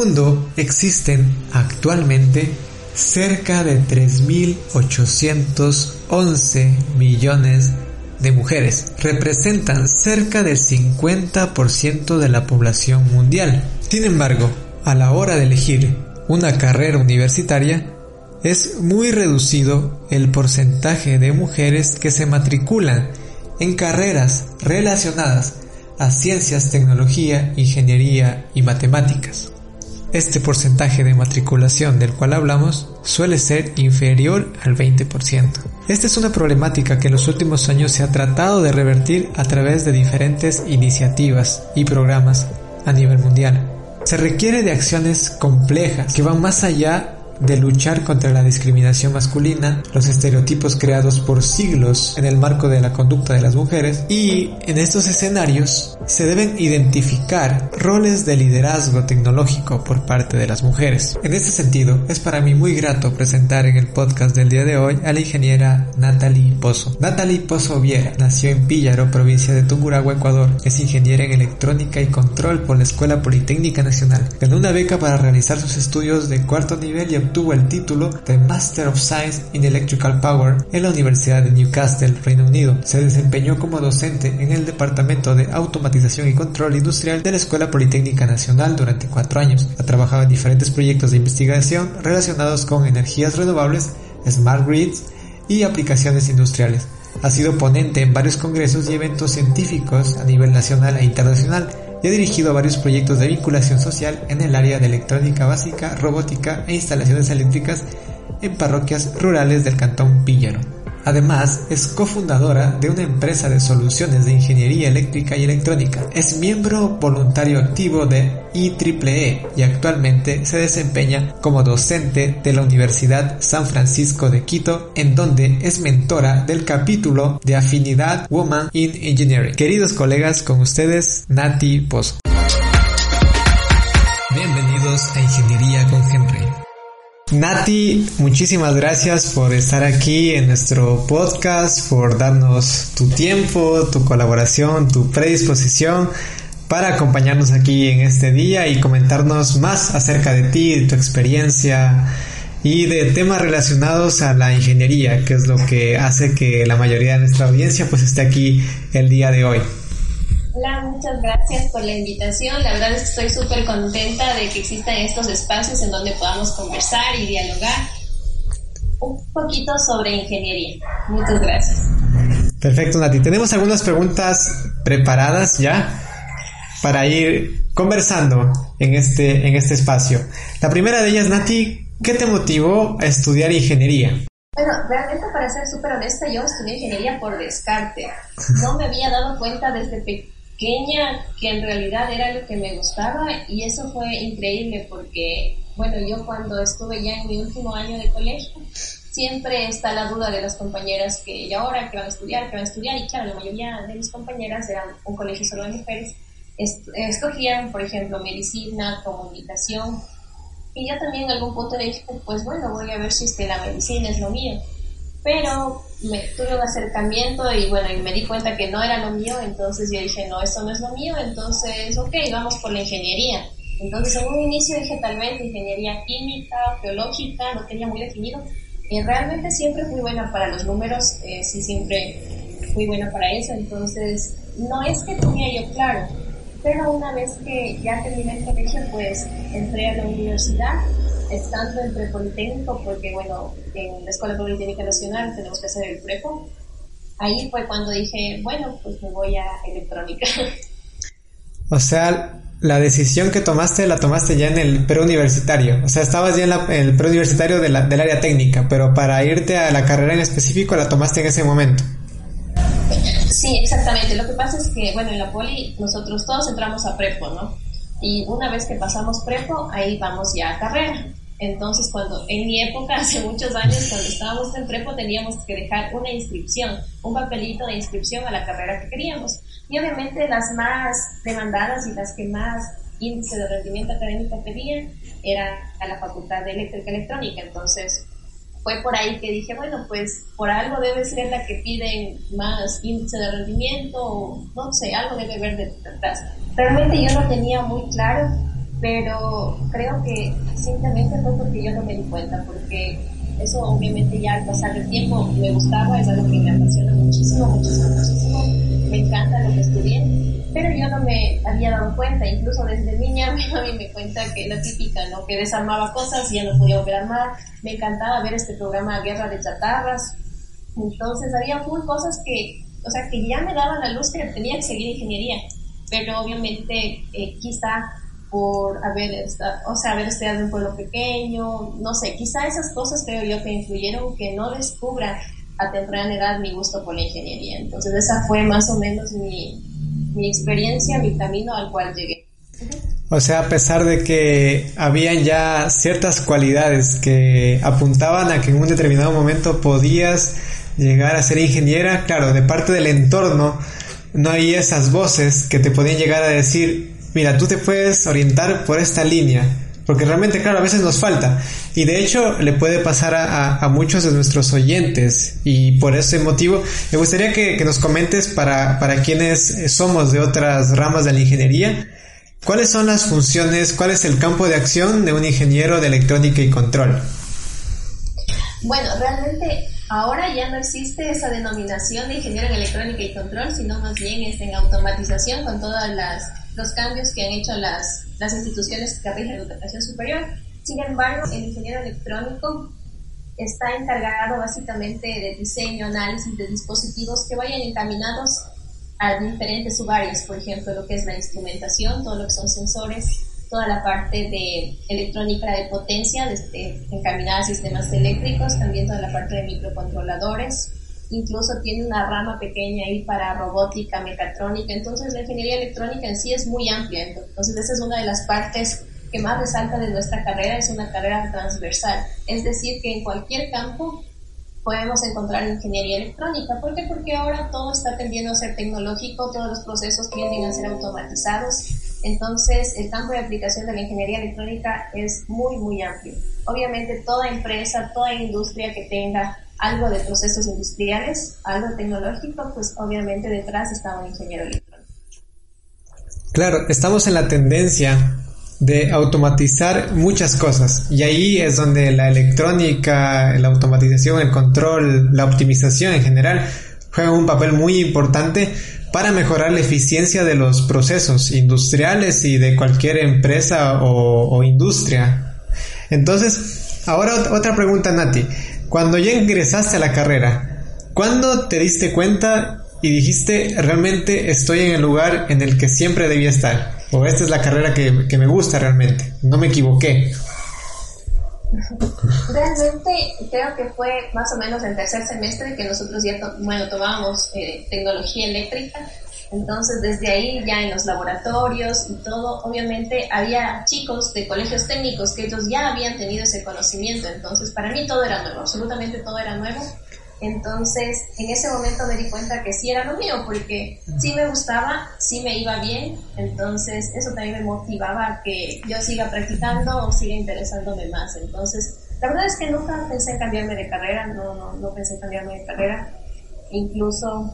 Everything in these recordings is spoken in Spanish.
mundo existen actualmente cerca de 3.811 millones de mujeres. Representan cerca del 50% de la población mundial. Sin embargo, a la hora de elegir una carrera universitaria, es muy reducido el porcentaje de mujeres que se matriculan en carreras relacionadas a ciencias, tecnología, ingeniería y matemáticas. Este porcentaje de matriculación del cual hablamos suele ser inferior al 20%. Esta es una problemática que en los últimos años se ha tratado de revertir a través de diferentes iniciativas y programas a nivel mundial. Se requiere de acciones complejas que van más allá de luchar contra la discriminación masculina, los estereotipos creados por siglos en el marco de la conducta de las mujeres y en estos escenarios se deben identificar roles de liderazgo tecnológico por parte de las mujeres. En este sentido, es para mí muy grato presentar en el podcast del día de hoy a la ingeniera Natalie Pozo. Natalie Pozo Viera nació en Píllaro, provincia de Tungurahua, Ecuador. Es ingeniera en electrónica y control por la Escuela Politécnica Nacional. Ganó una beca para realizar sus estudios de cuarto nivel y obtuvo el título de Master of Science in Electrical Power en la Universidad de Newcastle, Reino Unido. Se desempeñó como docente en el Departamento de Automatización y Control Industrial de la Escuela Politécnica Nacional durante cuatro años. Ha trabajado en diferentes proyectos de investigación relacionados con energías renovables, smart grids y aplicaciones industriales. Ha sido ponente en varios congresos y eventos científicos a nivel nacional e internacional y ha dirigido varios proyectos de vinculación social en el área de electrónica básica, robótica e instalaciones eléctricas en parroquias rurales del cantón Píllaro. Además, es cofundadora de una empresa de soluciones de ingeniería eléctrica y electrónica. Es miembro voluntario activo de IEEE y actualmente se desempeña como docente de la Universidad San Francisco de Quito, en donde es mentora del capítulo de afinidad Woman in Engineering. Queridos colegas, con ustedes, Nati Pozo. Bienvenidos a Ingeniería con Henry. Nati, muchísimas gracias por estar aquí en nuestro podcast, por darnos tu tiempo, tu colaboración, tu predisposición para acompañarnos aquí en este día y comentarnos más acerca de ti, de tu experiencia y de temas relacionados a la ingeniería, que es lo que hace que la mayoría de nuestra audiencia pues esté aquí el día de hoy. Hola, muchas gracias por la invitación. La verdad es que estoy súper contenta de que existan estos espacios en donde podamos conversar y dialogar un poquito sobre ingeniería. Muchas gracias. Perfecto, Nati. Tenemos algunas preguntas preparadas ya para ir conversando en este, en este espacio. La primera de ellas, Nati, ¿qué te motivó a estudiar ingeniería? Bueno, realmente para ser súper honesta, yo estudié ingeniería por descarte. No me había dado cuenta desde pequeño pequeña que en realidad era lo que me gustaba y eso fue increíble porque, bueno, yo cuando estuve ya en mi último año de colegio, siempre está la duda de las compañeras que y ahora que van a estudiar, que van a estudiar y claro, la mayoría de mis compañeras eran un colegio solo de mujeres, escogían, por ejemplo, medicina, comunicación. Y yo también en algún punto le dije, pues bueno, voy a ver si es la medicina es lo mío pero me, tuve un acercamiento y bueno, y me di cuenta que no era lo mío, entonces yo dije, no, esto no es lo mío, entonces, ok, vamos por la ingeniería. Entonces en un inicio dije tal vez ingeniería química, geológica, no tenía muy definido. Y realmente siempre fui buena para los números, eh, sí, siempre fui buena para eso, entonces no es que tenía yo claro, pero una vez que ya terminé el colegio, pues entré a la universidad estando en prepolitécnico, porque bueno, en la Escuela Politécnica Nacional tenemos que hacer el prepo, ahí fue cuando dije, bueno, pues me voy a electrónica. O sea, la decisión que tomaste la tomaste ya en el preuniversitario, o sea, estabas ya en, el preuniversitario de la, del área técnica, pero para irte a la carrera en específico la tomaste en ese momento. Sí, exactamente. Lo que pasa es que, bueno, en la poli nosotros todos entramos a prepo, ¿no? Y una vez que pasamos prepo, ahí vamos ya a carrera. Entonces, cuando en mi época, hace muchos años, cuando estábamos en prepo, teníamos que dejar una inscripción, un papelito de inscripción a la carrera que queríamos. Y obviamente las más demandadas y las que más índice de rendimiento académico pedían era a la Facultad de Eléctrica Electrónica. Entonces, fue por ahí que dije, bueno, pues por algo debe ser la que piden más índice de rendimiento, o no sé, algo debe haber detrás. Realmente yo no tenía muy claro pero creo que simplemente fue porque yo no me di cuenta, porque eso obviamente ya al pasar el tiempo me gustaba, es algo que me apasiona muchísimo, muchísimo, muchísimo, me encanta lo que estudié, pero yo no me había dado cuenta, incluso desde niña mi mami me cuenta que la típica, ¿no? Que desarmaba cosas y ya no podía volver a armar, me encantaba ver este programa Guerra de Chatarras, entonces había full cosas que, o sea, que ya me daban la luz que tenía que seguir ingeniería, pero obviamente eh, quizá por haber, estado, o sea, haber estudiado en un pueblo pequeño, no sé, quizá esas cosas creo yo que influyeron que no descubra a temprana edad mi gusto por la ingeniería. Entonces esa fue más o menos mi, mi experiencia, mi camino al cual llegué. O sea, a pesar de que habían ya ciertas cualidades que apuntaban a que en un determinado momento podías llegar a ser ingeniera, claro, de parte del entorno no hay esas voces que te podían llegar a decir, mira, tú te puedes orientar por esta línea, porque realmente, claro, a veces nos falta. Y de hecho le puede pasar a, muchos de nuestros oyentes. Y por ese motivo, me gustaría que, nos comentes para, para quienes somos de otras ramas de la ingeniería, cuáles son las funciones, cuál es el campo de acción de un ingeniero de electrónica y control. Bueno, realmente ahora ya no existe esa denominación de ingeniero en electrónica y control, sino más bien es en automatización con todas las los cambios que han hecho las, las instituciones que rigen la educación superior. Sin embargo, el ingeniero electrónico está encargado básicamente de diseño, análisis de dispositivos que vayan encaminados a diferentes subáreas, por ejemplo, lo que es la instrumentación, todo lo que son sensores, toda la parte de electrónica de potencia, desde, encaminada a sistemas eléctricos, también toda la parte de microcontroladores, incluso tiene una rama pequeña ahí para robótica, mecatrónica, entonces la ingeniería electrónica en sí es muy amplia, entonces esa es una de las partes que más resalta de nuestra carrera, es una carrera transversal, es decir, que en cualquier campo podemos encontrar ingeniería electrónica. ¿Por qué? Porque ahora todo está tendiendo a ser tecnológico, todos los procesos tienden a ser automatizados, entonces el campo de aplicación de la ingeniería electrónica es muy, muy amplio. Obviamente toda empresa, toda industria que tenga algo de procesos industriales, algo tecnológico, pues obviamente detrás está un ingeniero electrónico. Claro, estamos en la tendencia de automatizar muchas cosas y ahí es donde la electrónica, la automatización, el control, la optimización en general juegan un papel muy importante para mejorar la eficiencia de los procesos industriales y de cualquier empresa o, o industria. Entonces, ahora otra pregunta, Nati. Cuando ya ingresaste a la carrera, ¿cuándo te diste cuenta y dijiste realmente estoy en el lugar en el que siempre debía estar? O esta es la carrera que, me gusta realmente, no me equivoqué. Realmente creo que fue más o menos en tercer semestre que nosotros ya bueno, tomábamos eh, tecnología eléctrica entonces, desde ahí ya en los laboratorios y todo, obviamente había chicos de colegios técnicos que ellos ya habían tenido ese conocimiento. Entonces, para mí todo era nuevo, absolutamente todo era nuevo. Entonces, en ese momento me di cuenta que sí era lo mío, porque sí me gustaba, sí me iba bien. Entonces, eso también me motivaba a que yo siga practicando o siga interesándome más. Entonces, la verdad es que nunca pensé en cambiarme de carrera, no, no, no pensé en cambiarme de carrera. Incluso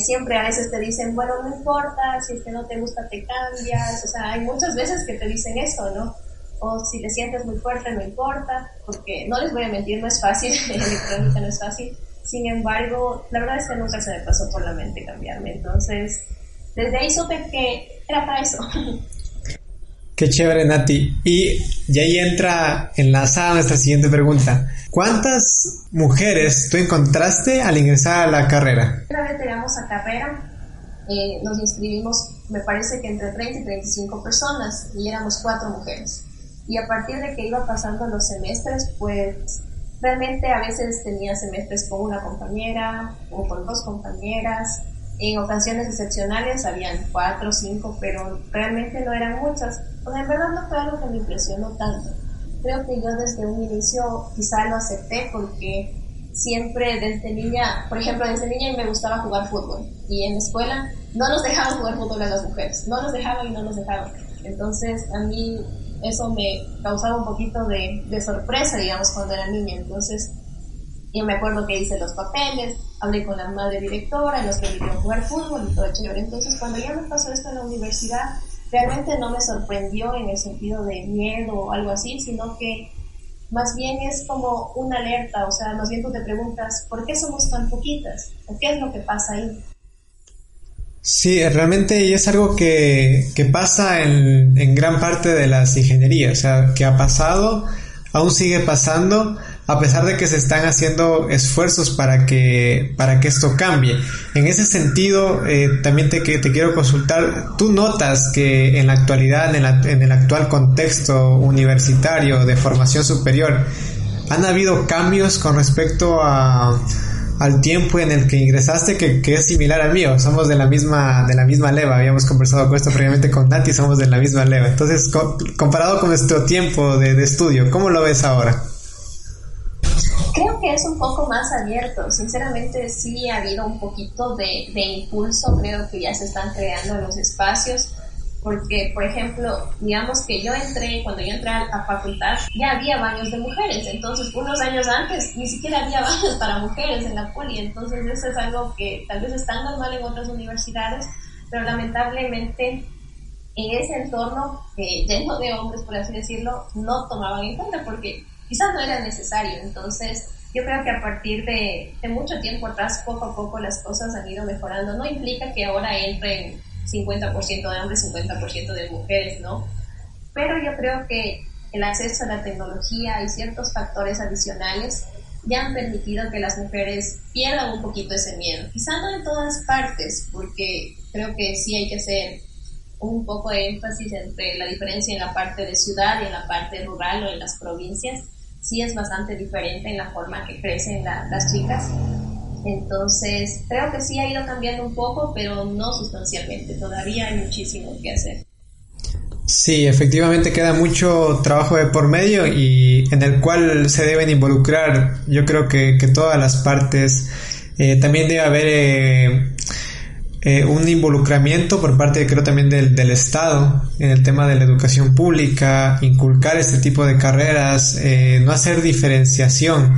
siempre a veces te dicen, bueno, no importa, si es que no te gusta te cambias, o sea, hay muchas veces que te dicen eso, ¿no? O si te sientes muy fuerte, no importa, porque no les voy a mentir, no es fácil, electrónica no es fácil, sin embargo, la verdad es que nunca se me pasó por la mente cambiarme, entonces, desde ahí supe que era para eso. Qué chévere, Nati. Y, y ahí entra enlazada nuestra siguiente pregunta. ¿Cuántas mujeres tú encontraste al ingresar a la carrera? Una vez llegamos a carrera, eh, nos inscribimos, me parece que entre 30 y 35 personas, y éramos cuatro mujeres. Y a partir de que iba pasando los semestres, pues realmente a veces tenía semestres con una compañera o con dos compañeras. En ocasiones excepcionales habían cuatro o cinco, pero realmente no eran muchas. O sea, en verdad no fue algo que me impresionó tanto creo que yo desde un inicio quizá lo acepté porque siempre desde niña, por ejemplo, desde niña me gustaba jugar fútbol y en la escuela no nos dejaban jugar fútbol a las mujeres, no nos dejaban y no nos dejaban. Entonces a mí eso me causaba un poquito de, de sorpresa, digamos, cuando era niña. Entonces yo me acuerdo que hice los papeles, hablé con la madre directora, nos permitieron jugar fútbol y todo chévere. Entonces cuando ya me pasó esto en la universidad, realmente no me sorprendió en el sentido de miedo o algo así, sino que más bien es como una alerta, o sea, más bien tú te preguntas, ¿por qué somos tan poquitas? ¿O qué es lo que pasa ahí? Sí, realmente es algo que, que pasa en, gran parte de las ingenierías, o sea, que ha pasado, aún sigue pasando, a pesar de que se están haciendo esfuerzos para que, para que esto cambie. En ese sentido, eh, también te, te quiero consultar, ¿tú notas que en la actualidad, en, en el actual contexto universitario de formación superior, han habido cambios con respecto a, al tiempo en el que ingresaste que, que, es similar al mío. Somos de la misma, de la misma leva. Habíamos conversado con esto previamente con Nati, somos de la misma leva. Entonces, comparado con nuestro tiempo de, de, estudio, ¿cómo lo ves ahora? Que es un poco más abierto. Sinceramente sí ha habido un poquito de, de impulso. Creo que ya se están creando los espacios. Porque, por ejemplo, digamos que yo entré, cuando yo entré a facultad, ya había baños de mujeres. Entonces, unos años antes, ni siquiera había baños para mujeres en la poli. Entonces, eso es algo que tal vez es tan normal en otras universidades, pero lamentablemente en ese entorno eh, lleno de hombres, por así decirlo, no tomaban en cuenta porque quizás no era necesario. Entonces, yo creo que a partir de, mucho tiempo atrás, poco a poco las cosas han ido mejorando. No implica que ahora entren 50% de hombres, 50% de mujeres, ¿no? Pero yo creo que el acceso a la tecnología y ciertos factores adicionales ya han permitido que las mujeres pierdan un poquito ese miedo. Quizá no en todas partes, porque creo que sí hay que hacer un poco de énfasis entre la diferencia en la parte de ciudad y en la parte rural o en las provincias, sí es bastante diferente en la forma que crecen las chicas. Entonces, creo que sí ha ido cambiando un poco, pero no sustancialmente. Todavía hay muchísimo que hacer. Sí, efectivamente queda mucho trabajo de por medio y en el cual se deben involucrar, yo creo que, todas las partes. Eh, también debe haber eh, eh, un involucramiento por parte, creo, también del, del, Estado en el tema de la educación pública, inculcar este tipo de carreras, eh, no hacer diferenciación.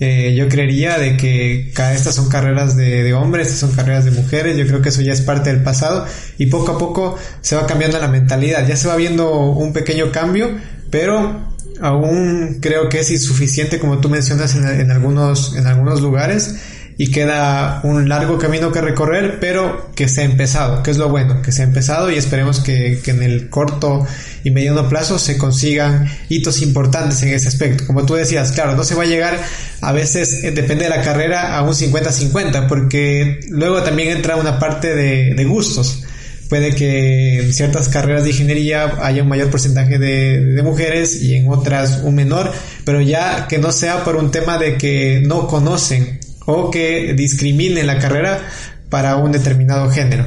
Eh, yo creería de que estas son carreras de, de, hombres, estas son carreras de mujeres, yo creo que eso ya es parte del pasado y poco a poco se va cambiando la mentalidad, ya se va viendo un pequeño cambio, pero aún creo que es insuficiente como tú mencionas en, algunos, en algunos lugares y queda un largo camino que recorrer, pero que se ha empezado, que es lo bueno, que se ha empezado y esperemos que, que, en el corto y mediano plazo se consigan hitos importantes en ese aspecto. Como tú decías, claro, no se va a llegar a veces, eh, depende de la carrera, a un 50-50, porque luego también entra una parte de, gustos puede que en ciertas carreras de ingeniería haya un mayor porcentaje de, de, mujeres y en otras un menor, pero ya que no sea por un tema de que no conocen o que discrimine la carrera para un determinado género.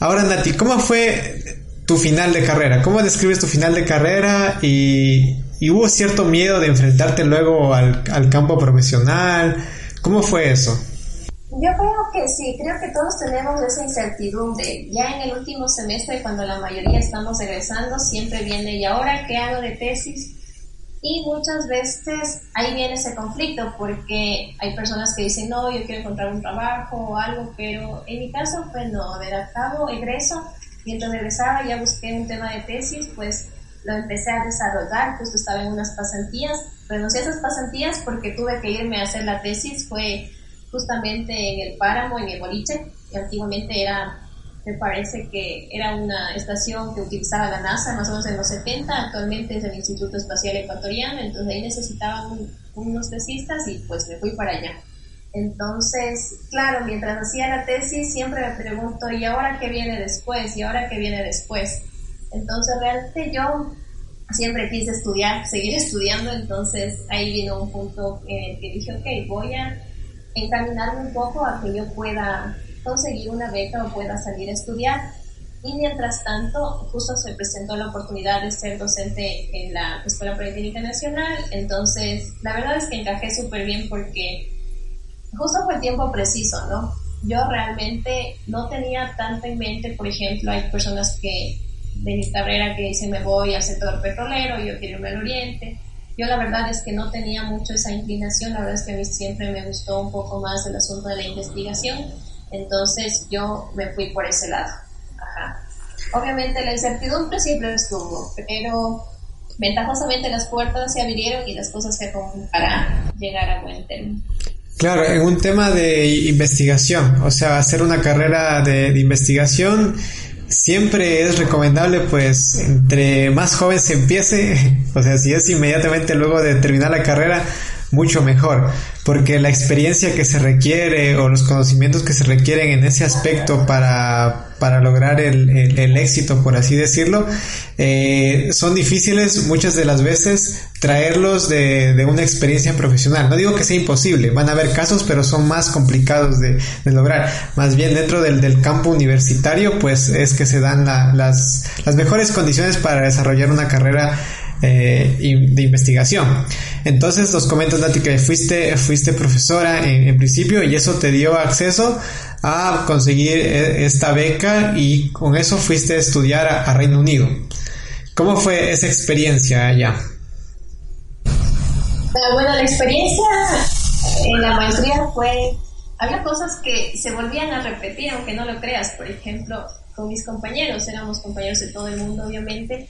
Ahora, Nati, ¿cómo fue tu final de carrera? ¿Cómo describes tu final de carrera? Y, hubo cierto miedo de enfrentarte luego al, al, campo profesional. ¿Cómo fue eso? Yo creo que sí, creo que todos tenemos esa incertidumbre. Ya en el último semestre, cuando la mayoría estamos egresando, siempre viene, ¿y ahora qué hago de tesis? Y muchas veces ahí viene ese conflicto porque hay personas que dicen, no, yo quiero encontrar un trabajo o algo, pero en mi caso, pues no, de acabo, egreso, mientras regresaba ya busqué un tema de tesis, pues lo empecé a desarrollar, justo estaba en unas pasantías, renuncié a esas pasantías porque tuve que irme a hacer la tesis, fue justamente en el páramo, en el boliche, que antiguamente era me parece que era una estación que utilizaba la NASA más o menos en los 70, actualmente es el Instituto Espacial Ecuatoriano, entonces ahí necesitaban unos tesistas y pues me fui para allá. Entonces, claro, mientras hacía la tesis siempre me pregunto, ¿y ahora qué viene después? ¿Y ahora qué viene después? Entonces, realmente yo siempre quise estudiar, seguir estudiando, entonces ahí vino un punto en el que dije, ok, voy a encaminarme un poco a que yo pueda conseguir una beca o pueda salir a estudiar. Y mientras tanto, justo se presentó la oportunidad de ser docente en la Escuela Politécnica Nacional, entonces la verdad es que encajé súper bien porque justo fue el tiempo preciso, ¿no? Yo realmente no tenía tanto en mente, por ejemplo, hay personas que de mi carrera que dicen me voy al sector petrolero, yo quiero irme al oriente. Yo la verdad es que no tenía mucho esa inclinación, la verdad es que a mí siempre me gustó un poco más el asunto de la investigación entonces yo me fui por ese lado. Ajá. Obviamente la incertidumbre siempre estuvo, pero ventajosamente las puertas se abrieron y las cosas se acomodaron para llegar a buen término. Claro, en un tema de investigación, o sea, hacer una carrera de, de investigación siempre es recomendable, pues, entre más joven se empiece, o sea, si es inmediatamente luego de terminar la carrera, mucho mejor, porque la experiencia que se requiere o los conocimientos que se requieren en ese aspecto para, para lograr el, el, éxito, por así decirlo, eh, son difíciles muchas de las veces traerlos de, de, una experiencia profesional. No digo que sea imposible, van a haber casos, pero son más complicados de, de lograr. Más bien dentro del, del, campo universitario, pues es que se dan la, las, las mejores condiciones para desarrollar una carrera eh, de investigación. Entonces nos comentas, Nati, que fuiste, fuiste profesora en, principio y eso te dio acceso a conseguir eh, esta beca y con eso fuiste a estudiar a, a Reino Unido. ¿Cómo fue esa experiencia allá? Bueno, la experiencia en la maestría fue, había cosas que se volvían a repetir, aunque no lo creas. Por ejemplo, con mis compañeros, éramos compañeros de todo el mundo, obviamente,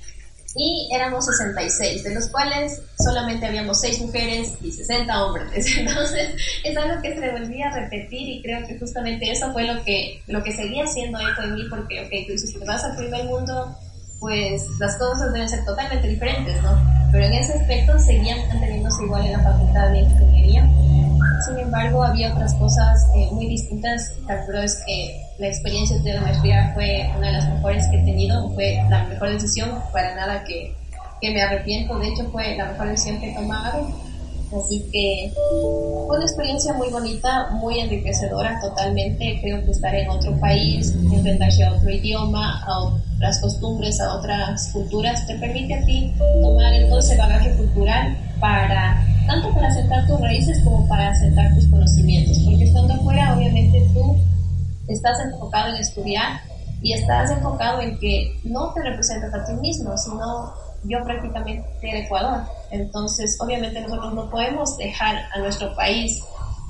y éramos 66, de los cuales solamente habíamos 6 mujeres y 60 hombres. Entonces, es algo que se volvía a repetir y creo que justamente eso fue lo que, lo que seguía haciendo eco en mí, porque, ok, tú si te vas al primer mundo, pues las cosas deben ser totalmente diferentes, ¿no? Pero en ese aspecto seguían manteniéndose igual en la facultad de ingeniería. Sin embargo, había otras cosas eh, muy distintas. Es que la experiencia de la maestría fue una de las mejores que he tenido, fue la mejor decisión, para nada que, que me arrepiento, de hecho fue la mejor decisión que he tomado. Así que fue una experiencia muy bonita, muy enriquecedora totalmente. Creo que estar en otro país, enfrentarse a otro idioma, a otras costumbres, a otras culturas, te permite a ti tomar todo ese bagaje cultural para, tanto para asentar tus raíces como para asentar tus conocimientos. Porque estando afuera, obviamente tú estás enfocado en estudiar y estás enfocado en que no te representas a ti mismo, sino yo prácticamente de Ecuador. Entonces, obviamente nosotros no podemos dejar a nuestro país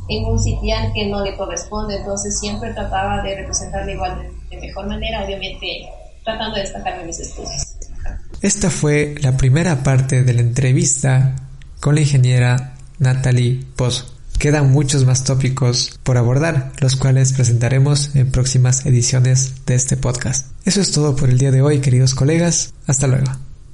en un sitial que no le corresponde, entonces siempre trataba de representarle igual de, mejor manera, obviamente tratando de destacar mis estudios. Esta fue la primera parte de la entrevista con la ingeniera Natalie Pozo. Quedan muchos más tópicos por abordar, los cuales presentaremos en próximas ediciones de este podcast. Eso es todo por el día de hoy, queridos colegas. Hasta luego.